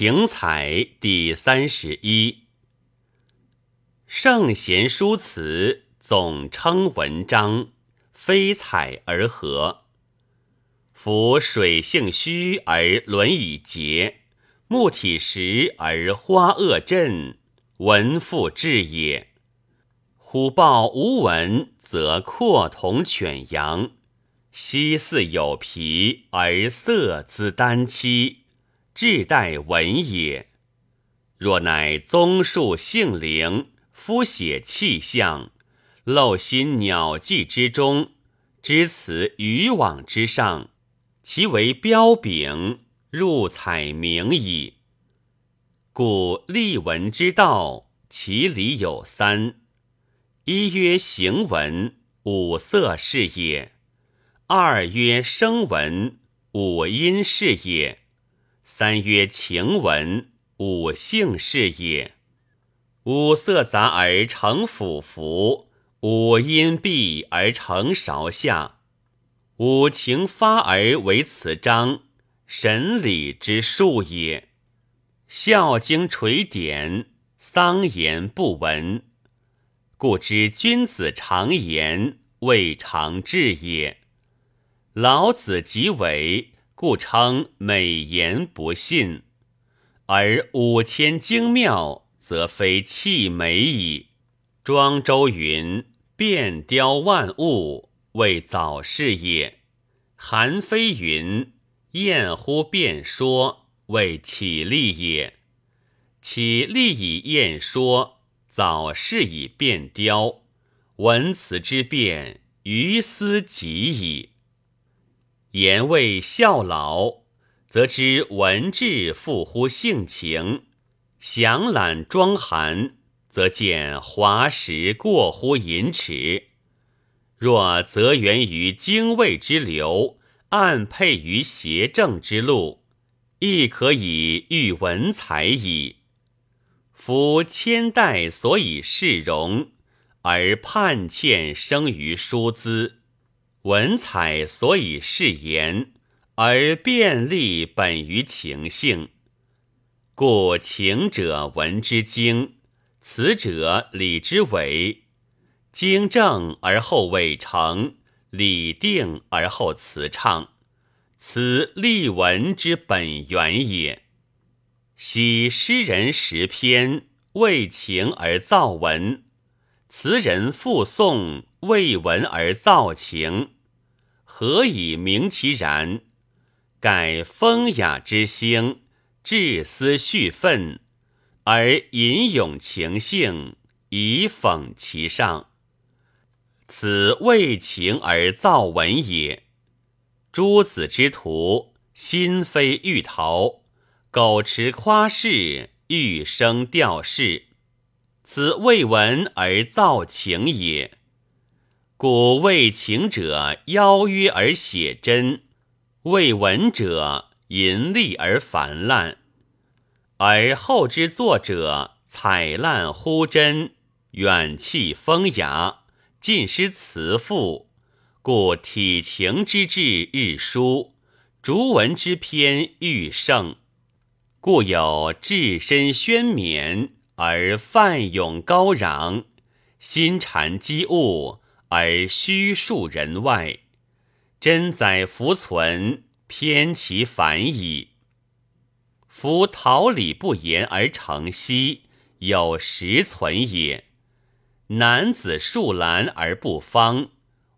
晴彩第三十一。圣贤书辞总称文章，非彩而合。夫水性虚而轮以洁，木体实而花萼振，文复至也。虎豹无文，则阔同犬羊；犀似有皮，而色滋丹漆，志待文也。若乃宗树性灵，肤写气象，露心鸟迹之中，知此渔网之上，其为标炳，入彩明矣。故立文之道，其理有三。一曰行文，五色是也；二曰声文，五音是也；三曰情文，五性是也。五色杂而成府服，五音闭而成韶下，五情发而为此章，神理之术也。孝经垂典，丧言不闻。故知君子常言，未尝至也。老子即为，故称美言不信。而五千精妙，则非器美矣。庄周云：“变雕万物，谓早逝也。”韩非云：“厌乎辩说，谓起立也。”起立以验说。早逝以变雕，文辞之变，于斯极矣。言未孝老，则知文质富乎性情；详览庄寒，则见华实过乎淫耻。若则源于精卫之流，暗配于邪正之路，亦可以喻文采矣。夫千代所以世容，而叛欠生于书资；文采所以世言，而便利本于情性。故情者文之精，辞者理之伪。精正而后伪成，理定而后辞畅，此立文之本源也。昔诗人识篇，为情而造文；词人赋颂，为文而造情。何以明其然？盖风雅之兴，志思绪愤，而吟咏情性，以讽其上。此为情而造文也。诸子之徒，心非欲陶。苟持夸饰，欲声吊饰，此为文而造情也。故为情者邀约而写真，为文者淫丽而繁滥，而后之作者采烂忽真，远弃风雅，尽失辞赋，故体情之志日疏，逐文之篇愈盛。故有置身宣冕而泛咏高壤，心禅机物而虚数人外，真载弗存，偏其反矣。夫桃李不言而成蹊，有实存也；男子树兰而不芳，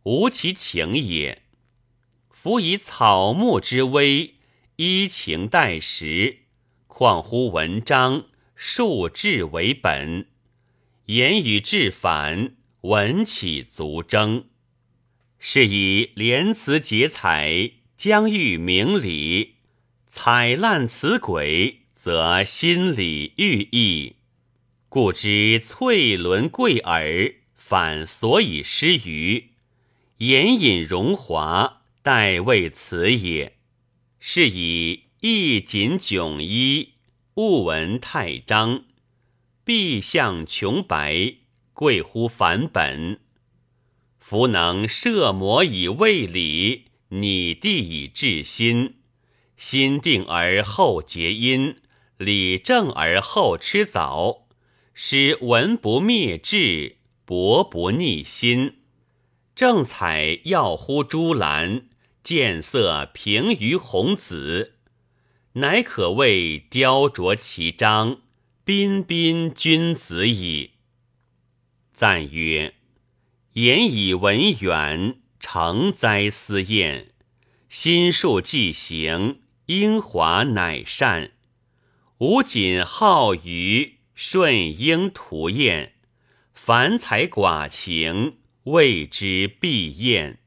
无其情也。夫以草木之微，依情待实。况乎文章，数志为本，言语志反，文起足争。是以连词结彩，将欲明理；采烂词轨，则心理寓意。故知翠轮贵耳，反所以失于言隐荣华，代谓词也。是以。意锦迥衣，物闻太章，必象穷白，贵乎梵本。夫能摄魔以为理，拟地以治心，心定而后结因，理正而后吃早，使文不灭志，博不逆心。正彩耀乎朱兰，见色平于红紫，乃可谓雕琢其章，彬彬君子矣。赞曰：言以文远，成哉思燕。心术既行，英华乃善。吾谨好于，顺应图验，凡才寡情，谓之必厌。